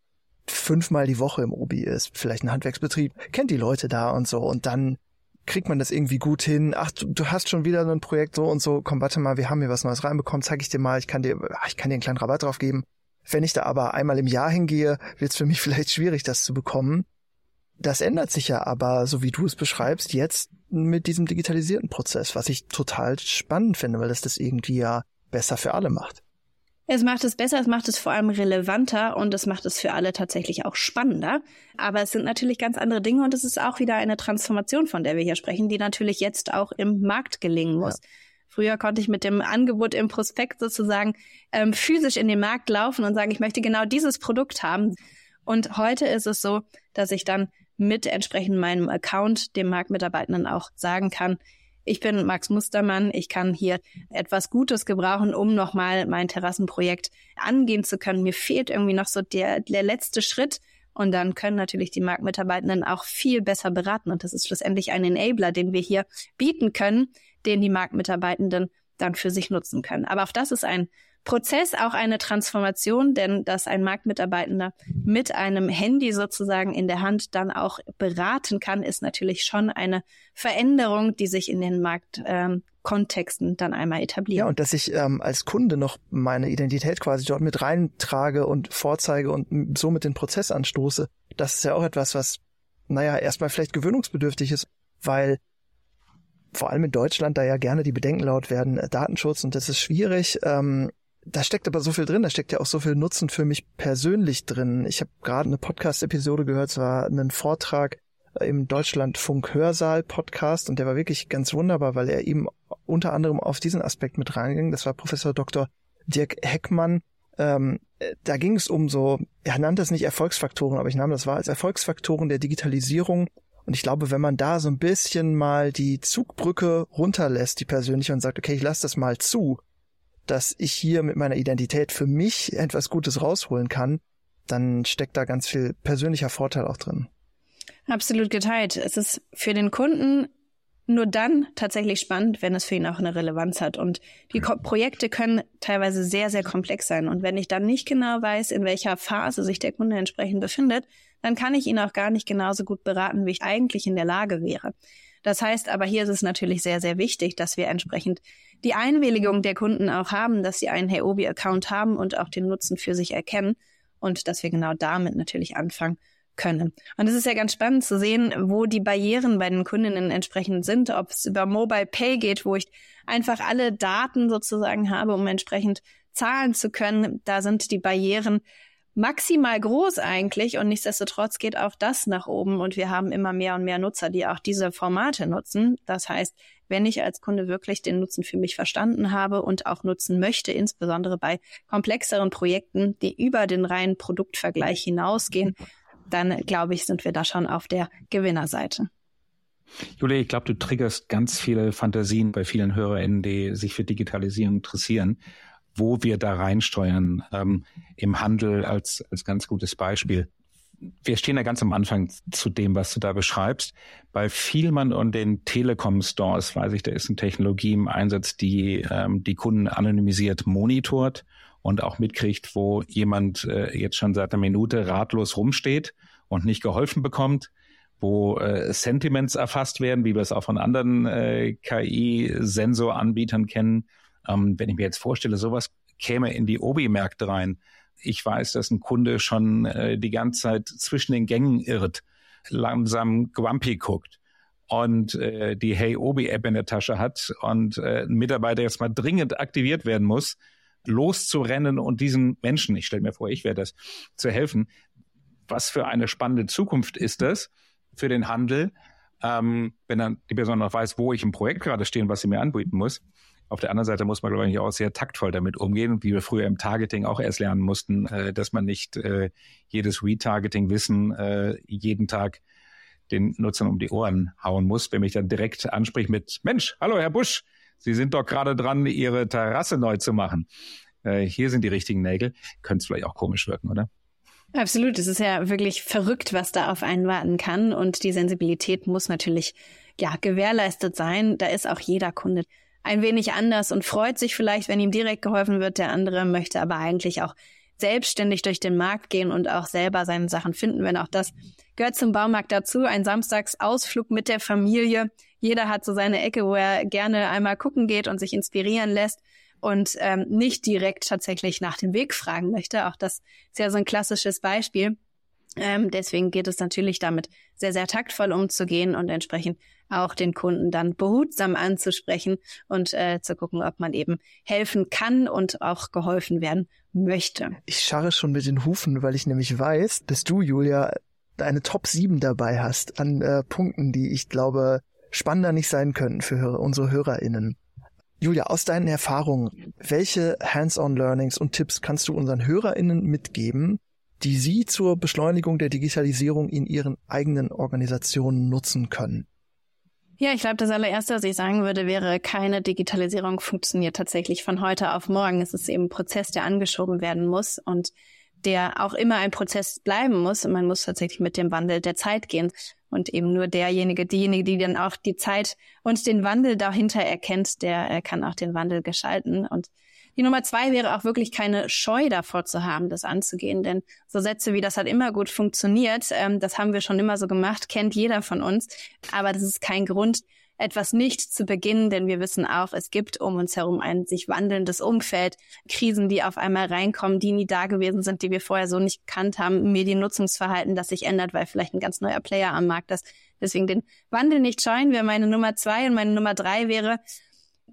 fünfmal die Woche im Obi ist, vielleicht ein Handwerksbetrieb, kennt die Leute da und so und dann kriegt man das irgendwie gut hin. Ach, du, du hast schon wieder ein Projekt so und so. Komm, warte mal, wir haben hier was Neues reinbekommen. Zeig ich dir mal. Ich kann dir, ach, ich kann dir einen kleinen Rabatt drauf geben. Wenn ich da aber einmal im Jahr hingehe, wird es für mich vielleicht schwierig, das zu bekommen. Das ändert sich ja aber, so wie du es beschreibst, jetzt mit diesem digitalisierten Prozess, was ich total spannend finde, weil das das irgendwie ja besser für alle macht. Es macht es besser, es macht es vor allem relevanter und es macht es für alle tatsächlich auch spannender. Aber es sind natürlich ganz andere Dinge und es ist auch wieder eine Transformation, von der wir hier sprechen, die natürlich jetzt auch im Markt gelingen muss. Ja. Früher konnte ich mit dem Angebot im Prospekt sozusagen ähm, physisch in den Markt laufen und sagen, ich möchte genau dieses Produkt haben. Und heute ist es so, dass ich dann mit entsprechend meinem Account dem Marktmitarbeitenden auch sagen kann, ich bin Max Mustermann. Ich kann hier etwas Gutes gebrauchen, um nochmal mein Terrassenprojekt angehen zu können. Mir fehlt irgendwie noch so der, der letzte Schritt Und dann können natürlich die Marktmitarbeitenden auch viel besser beraten. Und das ist schlussendlich ein Enabler, den wir hier bieten können, den die Marktmitarbeitenden dann für sich nutzen können. Aber auch das ist ein Prozess, auch eine Transformation, denn dass ein Marktmitarbeitender mit einem Handy sozusagen in der Hand dann auch beraten kann, ist natürlich schon eine Veränderung, die sich in den Marktkontexten ähm, dann einmal etabliert. Ja, und dass ich ähm, als Kunde noch meine Identität quasi dort mit reintrage und vorzeige und somit den Prozess anstoße, das ist ja auch etwas, was, naja, erstmal vielleicht gewöhnungsbedürftig ist, weil vor allem in Deutschland da ja gerne die Bedenken laut werden, äh, Datenschutz und das ist schwierig. Ähm, da steckt aber so viel drin, da steckt ja auch so viel Nutzen für mich persönlich drin. Ich habe gerade eine Podcast-Episode gehört, es war ein Vortrag im Deutschlandfunk Hörsaal Podcast und der war wirklich ganz wunderbar, weil er eben unter anderem auf diesen Aspekt mit reinging. Das war Professor Dr. Dirk Heckmann. Ähm, da ging es um so, er nannte es nicht Erfolgsfaktoren, aber ich nahm das wahr als Erfolgsfaktoren der Digitalisierung. Und ich glaube, wenn man da so ein bisschen mal die Zugbrücke runterlässt, die persönliche, und sagt, okay, ich lasse das mal zu, dass ich hier mit meiner Identität für mich etwas Gutes rausholen kann, dann steckt da ganz viel persönlicher Vorteil auch drin. Absolut geteilt. Es ist für den Kunden nur dann tatsächlich spannend, wenn es für ihn auch eine Relevanz hat. Und die Ko Projekte können teilweise sehr, sehr komplex sein. Und wenn ich dann nicht genau weiß, in welcher Phase sich der Kunde entsprechend befindet, dann kann ich ihn auch gar nicht genauso gut beraten, wie ich eigentlich in der Lage wäre. Das heißt aber, hier ist es natürlich sehr, sehr wichtig, dass wir entsprechend die Einwilligung der Kunden auch haben, dass sie einen Heobi-Account haben und auch den Nutzen für sich erkennen und dass wir genau damit natürlich anfangen können. Und es ist ja ganz spannend zu sehen, wo die Barrieren bei den Kundinnen entsprechend sind, ob es über Mobile Pay geht, wo ich einfach alle Daten sozusagen habe, um entsprechend zahlen zu können. Da sind die Barrieren maximal groß eigentlich und nichtsdestotrotz geht auch das nach oben und wir haben immer mehr und mehr Nutzer, die auch diese Formate nutzen. Das heißt, wenn ich als Kunde wirklich den Nutzen für mich verstanden habe und auch nutzen möchte, insbesondere bei komplexeren Projekten, die über den reinen Produktvergleich hinausgehen, dann glaube ich, sind wir da schon auf der Gewinnerseite. Julia, ich glaube, du triggerst ganz viele Fantasien bei vielen HörerInnen, die sich für Digitalisierung interessieren, wo wir da reinsteuern ähm, im Handel als, als ganz gutes Beispiel. Wir stehen ja ganz am Anfang zu dem, was du da beschreibst. Bei Vielmann und den Telekom-Stores weiß ich, da ist eine Technologie im Einsatz, die ähm, die Kunden anonymisiert monitort und auch mitkriegt, wo jemand äh, jetzt schon seit einer Minute ratlos rumsteht und nicht geholfen bekommt, wo äh, Sentiments erfasst werden, wie wir es auch von anderen äh, KI-Sensoranbietern kennen. Ähm, wenn ich mir jetzt vorstelle, sowas käme in die Obi-Märkte rein. Ich weiß, dass ein Kunde schon äh, die ganze Zeit zwischen den Gängen irrt, langsam Grumpy guckt und äh, die Hey Obi App in der Tasche hat und äh, ein Mitarbeiter jetzt mal dringend aktiviert werden muss, loszurennen und diesen Menschen, ich stelle mir vor, ich wäre das, zu helfen. Was für eine spannende Zukunft ist das für den Handel, ähm, wenn dann die Person noch weiß, wo ich im Projekt gerade stehe und was sie mir anbieten muss. Auf der anderen Seite muss man, glaube ich, auch sehr taktvoll damit umgehen, wie wir früher im Targeting auch erst lernen mussten, äh, dass man nicht äh, jedes Retargeting-Wissen äh, jeden Tag den Nutzern um die Ohren hauen muss, wenn mich dann direkt anspricht mit Mensch, hallo Herr Busch, Sie sind doch gerade dran, Ihre Terrasse neu zu machen. Äh, hier sind die richtigen Nägel. Könnte es vielleicht auch komisch wirken, oder? Absolut. Es ist ja wirklich verrückt, was da auf einen warten kann. Und die Sensibilität muss natürlich, ja, gewährleistet sein. Da ist auch jeder Kunde ein wenig anders und freut sich vielleicht, wenn ihm direkt geholfen wird. Der andere möchte aber eigentlich auch selbstständig durch den Markt gehen und auch selber seine Sachen finden, wenn auch das gehört zum Baumarkt dazu. Ein Samstagsausflug mit der Familie. Jeder hat so seine Ecke, wo er gerne einmal gucken geht und sich inspirieren lässt und ähm, nicht direkt tatsächlich nach dem Weg fragen möchte. Auch das ist ja so ein klassisches Beispiel. Ähm, deswegen geht es natürlich damit sehr, sehr taktvoll umzugehen und entsprechend auch den Kunden dann behutsam anzusprechen und äh, zu gucken, ob man eben helfen kann und auch geholfen werden möchte. Ich scharre schon mit den Hufen, weil ich nämlich weiß, dass du, Julia, eine Top 7 dabei hast an äh, Punkten, die ich glaube spannender nicht sein können für unsere HörerInnen. Julia, aus deinen Erfahrungen, welche Hands-on-Learnings und Tipps kannst du unseren HörerInnen mitgeben, die sie zur Beschleunigung der Digitalisierung in ihren eigenen Organisationen nutzen können? Ja, ich glaube, das allererste, was ich sagen würde, wäre, keine Digitalisierung funktioniert tatsächlich von heute auf morgen. Es ist eben ein Prozess, der angeschoben werden muss. Und der auch immer ein Prozess bleiben muss. Und man muss tatsächlich mit dem Wandel der Zeit gehen. Und eben nur derjenige, diejenige, die dann auch die Zeit und den Wandel dahinter erkennt, der äh, kann auch den Wandel gestalten. Und die Nummer zwei wäre auch wirklich keine Scheu davor zu haben, das anzugehen. Denn so Sätze wie das hat immer gut funktioniert, ähm, das haben wir schon immer so gemacht, kennt jeder von uns. Aber das ist kein Grund, etwas nicht zu beginnen, denn wir wissen auch, es gibt um uns herum ein sich wandelndes Umfeld, Krisen, die auf einmal reinkommen, die nie da gewesen sind, die wir vorher so nicht gekannt haben, Mediennutzungsverhalten, das sich ändert, weil vielleicht ein ganz neuer Player am Markt ist. Deswegen den Wandel nicht scheuen wäre meine Nummer zwei und meine Nummer drei wäre,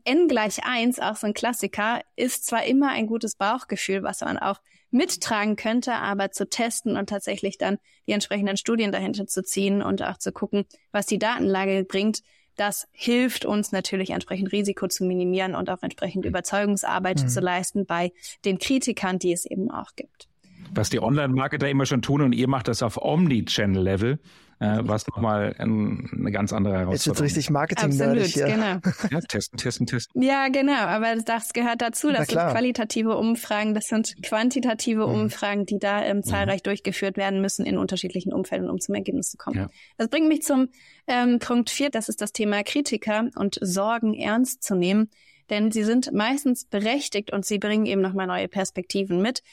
n gleich eins, auch so ein Klassiker, ist zwar immer ein gutes Bauchgefühl, was man auch mittragen könnte, aber zu testen und tatsächlich dann die entsprechenden Studien dahinter zu ziehen und auch zu gucken, was die Datenlage bringt, das hilft uns natürlich entsprechend Risiko zu minimieren und auch entsprechend Überzeugungsarbeit mhm. zu leisten bei den Kritikern, die es eben auch gibt. Was die Online-Marketer immer schon tun und ihr macht das auf Omni-Channel-Level äh, was nochmal ein, eine ganz andere Herausforderung ist. Jetzt richtig marketing hier. genau. Ja, testen, testen, testen. Ja, genau, aber das gehört dazu. Das sind qualitative Umfragen, das sind quantitative mhm. Umfragen, die da ähm, zahlreich mhm. durchgeführt werden müssen in unterschiedlichen Umfelden, um zum Ergebnis zu kommen. Ja. Das bringt mich zum ähm, Punkt vier, das ist das Thema Kritiker und Sorgen ernst zu nehmen denn sie sind meistens berechtigt und sie bringen eben nochmal neue Perspektiven mit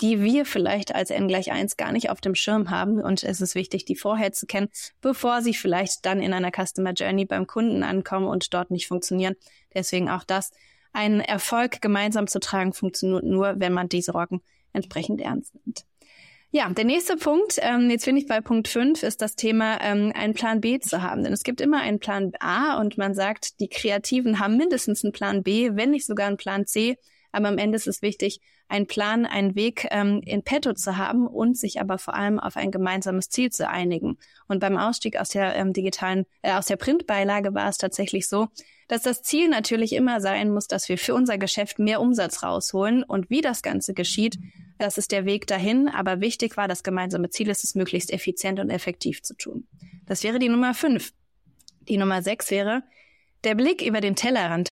die wir vielleicht als n gleich eins gar nicht auf dem Schirm haben. Und es ist wichtig, die vorher zu kennen, bevor sie vielleicht dann in einer Customer Journey beim Kunden ankommen und dort nicht funktionieren. Deswegen auch das. Ein Erfolg gemeinsam zu tragen funktioniert nur, wenn man diese Sorgen entsprechend ernst nimmt. Ja, der nächste Punkt, ähm, jetzt bin ich bei Punkt 5, ist das Thema, ähm, einen Plan B zu haben. Denn es gibt immer einen Plan A und man sagt, die Kreativen haben mindestens einen Plan B, wenn nicht sogar einen Plan C. Aber am Ende ist es wichtig, einen Plan, einen Weg ähm, in petto zu haben und sich aber vor allem auf ein gemeinsames Ziel zu einigen. Und beim Ausstieg aus der ähm, digitalen, äh, aus der Printbeilage war es tatsächlich so, dass das Ziel natürlich immer sein muss, dass wir für unser Geschäft mehr Umsatz rausholen. Und wie das Ganze geschieht, das ist der Weg dahin. Aber wichtig war, das gemeinsame Ziel ist es, möglichst effizient und effektiv zu tun. Das wäre die Nummer fünf. Die Nummer sechs wäre, der Blick über den Tellerrand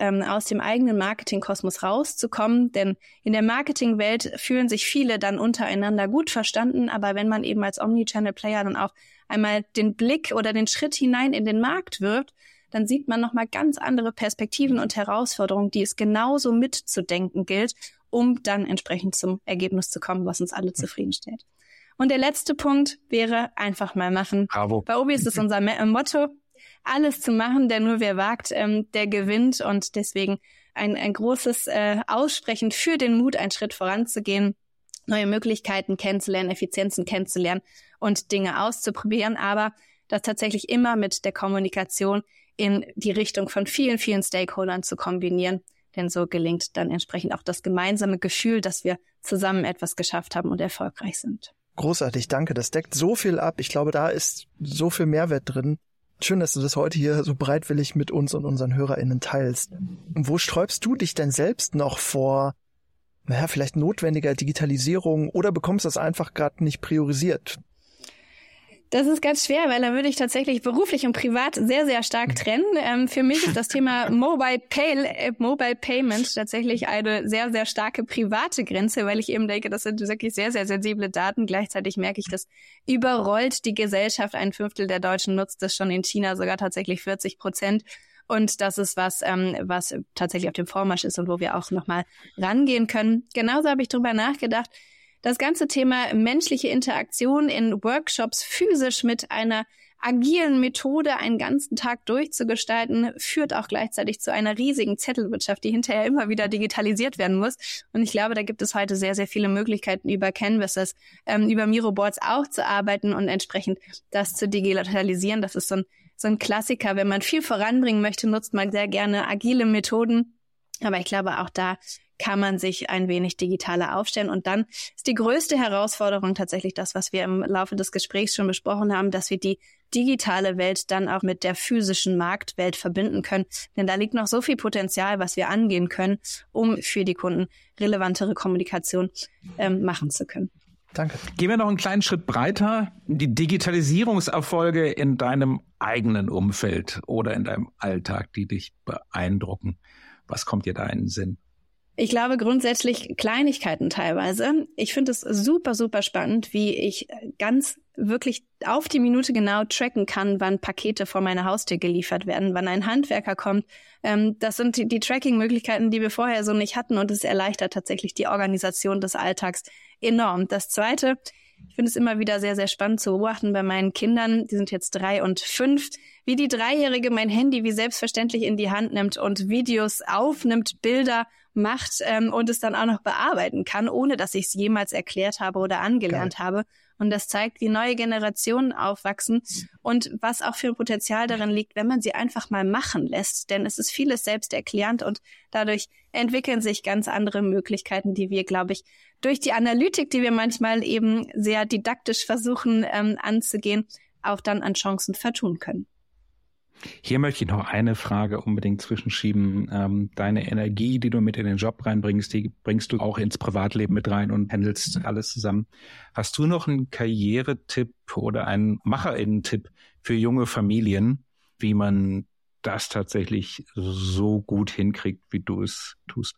ähm, aus dem eigenen Marketingkosmos rauszukommen. Denn in der Marketingwelt fühlen sich viele dann untereinander gut verstanden. Aber wenn man eben als Omnichannel-Player dann auch einmal den Blick oder den Schritt hinein in den Markt wirft, dann sieht man nochmal ganz andere Perspektiven und Herausforderungen, die es genauso mitzudenken gilt, um dann entsprechend zum Ergebnis zu kommen, was uns alle zufriedenstellt. Und der letzte Punkt wäre einfach mal machen. Bravo. Bei Obi ist es unser Motto, alles zu machen, der nur wer wagt, ähm, der gewinnt. Und deswegen ein, ein großes äh, Aussprechen für den Mut, einen Schritt voranzugehen, neue Möglichkeiten kennenzulernen, Effizienzen kennenzulernen und Dinge auszuprobieren, aber das tatsächlich immer mit der Kommunikation in die Richtung von vielen, vielen Stakeholdern zu kombinieren. Denn so gelingt dann entsprechend auch das gemeinsame Gefühl, dass wir zusammen etwas geschafft haben und erfolgreich sind. Großartig, danke. Das deckt so viel ab. Ich glaube, da ist so viel Mehrwert drin. Schön, dass du das heute hier so bereitwillig mit uns und unseren HörerInnen teilst. Wo sträubst du dich denn selbst noch vor, naja, vielleicht notwendiger Digitalisierung oder bekommst das einfach gerade nicht priorisiert? Das ist ganz schwer, weil da würde ich tatsächlich beruflich und privat sehr, sehr stark trennen. Ähm, für mich ist das Thema Mobile, Pay, äh, Mobile Payment tatsächlich eine sehr, sehr starke private Grenze, weil ich eben denke, das sind wirklich sehr, sehr sensible Daten. Gleichzeitig merke ich, das überrollt die Gesellschaft. Ein Fünftel der Deutschen nutzt das schon in China, sogar tatsächlich 40 Prozent. Und das ist was, ähm, was tatsächlich auf dem Vormarsch ist und wo wir auch nochmal rangehen können. Genauso habe ich drüber nachgedacht, das ganze Thema menschliche Interaktion in Workshops physisch mit einer agilen Methode einen ganzen Tag durchzugestalten, führt auch gleichzeitig zu einer riesigen Zettelwirtschaft, die hinterher immer wieder digitalisiert werden muss. Und ich glaube, da gibt es heute sehr, sehr viele Möglichkeiten über Canvases, ähm, über Miroboards auch zu arbeiten und entsprechend das zu digitalisieren. Das ist so ein, so ein Klassiker. Wenn man viel voranbringen möchte, nutzt man sehr gerne agile Methoden. Aber ich glaube, auch da kann man sich ein wenig digitaler aufstellen. Und dann ist die größte Herausforderung tatsächlich das, was wir im Laufe des Gesprächs schon besprochen haben, dass wir die digitale Welt dann auch mit der physischen Marktwelt verbinden können. Denn da liegt noch so viel Potenzial, was wir angehen können, um für die Kunden relevantere Kommunikation ähm, machen zu können. Danke. Gehen wir noch einen kleinen Schritt breiter. Die Digitalisierungserfolge in deinem eigenen Umfeld oder in deinem Alltag, die dich beeindrucken. Was kommt dir da in den Sinn? Ich glaube grundsätzlich Kleinigkeiten teilweise. Ich finde es super, super spannend, wie ich ganz wirklich auf die Minute genau tracken kann, wann Pakete vor meine Haustür geliefert werden, wann ein Handwerker kommt. Ähm, das sind die, die Tracking-Möglichkeiten, die wir vorher so nicht hatten und es erleichtert tatsächlich die Organisation des Alltags enorm. Das Zweite, ich finde es immer wieder sehr, sehr spannend zu beobachten bei meinen Kindern, die sind jetzt drei und fünf, wie die Dreijährige mein Handy wie selbstverständlich in die Hand nimmt und Videos aufnimmt, Bilder macht ähm, und es dann auch noch bearbeiten kann, ohne dass ich es jemals erklärt habe oder angelernt Geil. habe. Und das zeigt, wie neue Generationen aufwachsen und was auch für ein Potenzial darin liegt, wenn man sie einfach mal machen lässt. Denn es ist vieles selbsterklärend und dadurch entwickeln sich ganz andere Möglichkeiten, die wir, glaube ich, durch die Analytik, die wir manchmal eben sehr didaktisch versuchen ähm, anzugehen, auch dann an Chancen vertun können. Hier möchte ich noch eine Frage unbedingt zwischenschieben. Ähm, deine Energie, die du mit in den Job reinbringst, die bringst du auch ins Privatleben mit rein und handelst alles zusammen. Hast du noch einen Karrieretipp oder einen Macherinnen-Tipp für junge Familien, wie man das tatsächlich so gut hinkriegt, wie du es tust?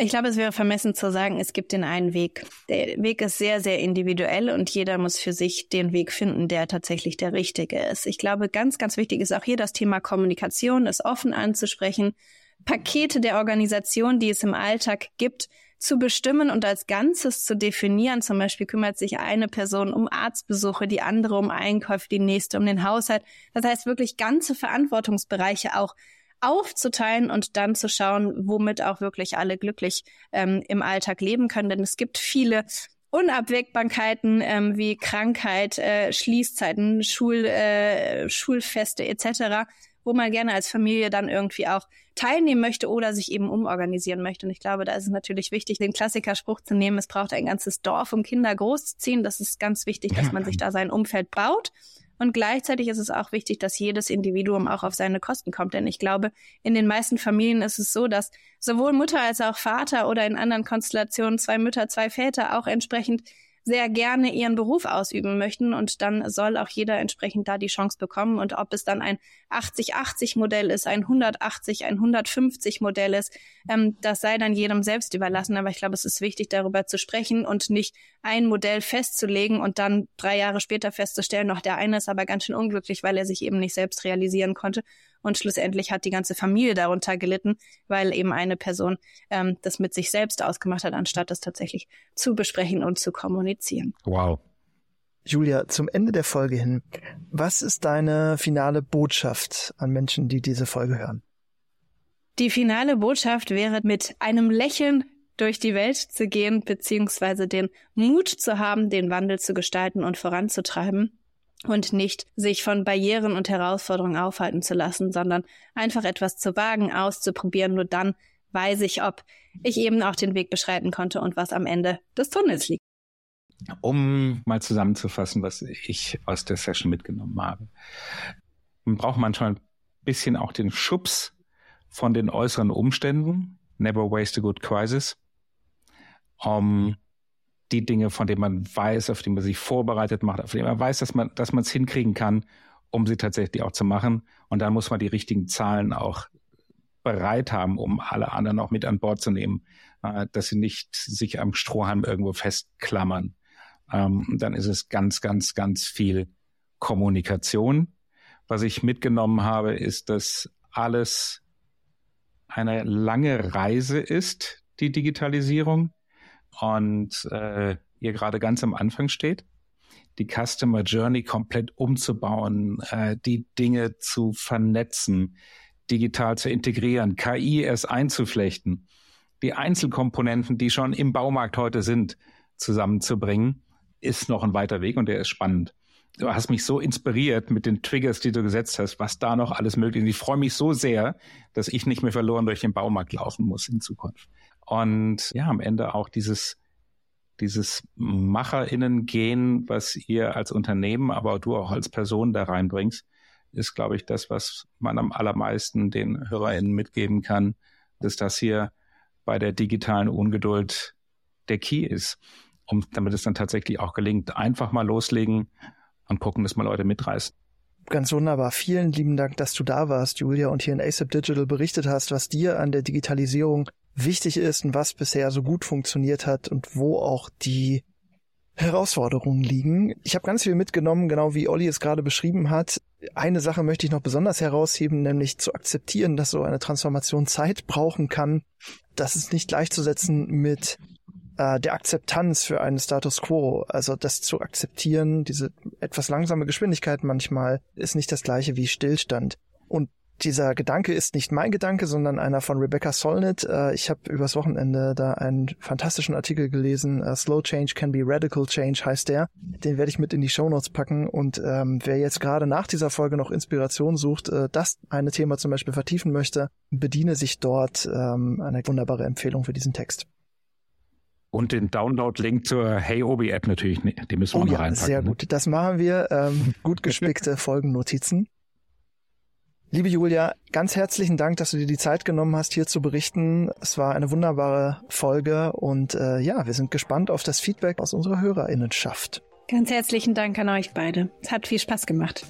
Ich glaube, es wäre vermessen zu sagen, es gibt den einen Weg. Der Weg ist sehr, sehr individuell und jeder muss für sich den Weg finden, der tatsächlich der richtige ist. Ich glaube, ganz, ganz wichtig ist auch hier das Thema Kommunikation, es offen anzusprechen, Pakete der Organisation, die es im Alltag gibt, zu bestimmen und als Ganzes zu definieren. Zum Beispiel kümmert sich eine Person um Arztbesuche, die andere um Einkäufe, die nächste um den Haushalt. Das heißt wirklich ganze Verantwortungsbereiche auch aufzuteilen und dann zu schauen, womit auch wirklich alle glücklich ähm, im Alltag leben können. Denn es gibt viele Unabwägbarkeiten ähm, wie Krankheit, äh, Schließzeiten, Schul, äh, Schulfeste etc., wo man gerne als Familie dann irgendwie auch teilnehmen möchte oder sich eben umorganisieren möchte. Und ich glaube, da ist es natürlich wichtig, den Klassikerspruch zu nehmen, es braucht ein ganzes Dorf, um Kinder großzuziehen. Das ist ganz wichtig, dass man sich da sein Umfeld baut. Und gleichzeitig ist es auch wichtig, dass jedes Individuum auch auf seine Kosten kommt. Denn ich glaube, in den meisten Familien ist es so, dass sowohl Mutter als auch Vater oder in anderen Konstellationen zwei Mütter, zwei Väter auch entsprechend sehr gerne ihren Beruf ausüben möchten und dann soll auch jeder entsprechend da die Chance bekommen und ob es dann ein 80-80 Modell ist, ein 180, ein 150 Modell ist, ähm, das sei dann jedem selbst überlassen. Aber ich glaube, es ist wichtig, darüber zu sprechen und nicht ein Modell festzulegen und dann drei Jahre später festzustellen, noch der eine ist aber ganz schön unglücklich, weil er sich eben nicht selbst realisieren konnte und schlussendlich hat die ganze Familie darunter gelitten, weil eben eine Person ähm, das mit sich selbst ausgemacht hat, anstatt das tatsächlich zu besprechen und zu kommunizieren. Wow. Julia, zum Ende der Folge hin, was ist deine finale Botschaft an Menschen, die diese Folge hören? Die finale Botschaft wäre, mit einem Lächeln durch die Welt zu gehen, beziehungsweise den Mut zu haben, den Wandel zu gestalten und voranzutreiben und nicht sich von Barrieren und Herausforderungen aufhalten zu lassen, sondern einfach etwas zu wagen, auszuprobieren. Nur dann weiß ich, ob ich eben auch den Weg beschreiten konnte und was am Ende des Tunnels liegt. Um mal zusammenzufassen, was ich aus der Session mitgenommen habe. Man braucht manchmal ein bisschen auch den Schubs von den äußeren Umständen. Never waste a good crisis. Um die Dinge, von denen man weiß, auf die man sich vorbereitet macht, auf die man weiß, dass man, dass man es hinkriegen kann, um sie tatsächlich auch zu machen. Und dann muss man die richtigen Zahlen auch bereit haben, um alle anderen auch mit an Bord zu nehmen, äh, dass sie nicht sich am Strohhalm irgendwo festklammern. Ähm, dann ist es ganz, ganz, ganz viel Kommunikation. Was ich mitgenommen habe, ist, dass alles eine lange Reise ist, die Digitalisierung und äh, ihr gerade ganz am Anfang steht, die Customer Journey komplett umzubauen, äh, die Dinge zu vernetzen, digital zu integrieren, KI erst einzuflechten, die Einzelkomponenten, die schon im Baumarkt heute sind, zusammenzubringen, ist noch ein weiter Weg und der ist spannend. Du hast mich so inspiriert mit den Triggers, die du gesetzt hast, was da noch alles möglich ist. Ich freue mich so sehr, dass ich nicht mehr verloren durch den Baumarkt laufen muss in Zukunft. Und ja, am Ende auch dieses, dieses MacherInnen-Gehen, was ihr als Unternehmen, aber du auch als Person da reinbringst, ist, glaube ich, das, was man am allermeisten den HörerInnen mitgeben kann, dass das hier bei der digitalen Ungeduld der Key ist, um, damit es dann tatsächlich auch gelingt. Einfach mal loslegen und gucken, dass mal Leute mitreißen. Ganz wunderbar. Vielen lieben Dank, dass du da warst, Julia, und hier in ASAP Digital berichtet hast, was dir an der Digitalisierung wichtig ist und was bisher so gut funktioniert hat und wo auch die Herausforderungen liegen. Ich habe ganz viel mitgenommen, genau wie Olli es gerade beschrieben hat. Eine Sache möchte ich noch besonders herausheben, nämlich zu akzeptieren, dass so eine Transformation Zeit brauchen kann. Das ist nicht gleichzusetzen mit äh, der Akzeptanz für einen Status quo. Also das zu akzeptieren, diese etwas langsame Geschwindigkeit manchmal, ist nicht das gleiche wie Stillstand. Und dieser Gedanke ist nicht mein Gedanke, sondern einer von Rebecca Solnit. Äh, ich habe übers Wochenende da einen fantastischen Artikel gelesen. Uh, Slow Change can be Radical Change heißt der. Den werde ich mit in die Show Notes packen. Und ähm, wer jetzt gerade nach dieser Folge noch Inspiration sucht, äh, das eine Thema zum Beispiel vertiefen möchte, bediene sich dort ähm, eine wunderbare Empfehlung für diesen Text. Und den Download-Link zur Hey Obi App natürlich, den müssen wir oh, noch ja, reinpacken. Sehr ne? gut, das machen wir. Ähm, gut gespickte Folgennotizen. Liebe Julia, ganz herzlichen Dank, dass du dir die Zeit genommen hast, hier zu berichten. Es war eine wunderbare Folge und äh, ja, wir sind gespannt auf das Feedback aus unserer Hörerinnenschaft. Ganz herzlichen Dank an euch beide. Es hat viel Spaß gemacht.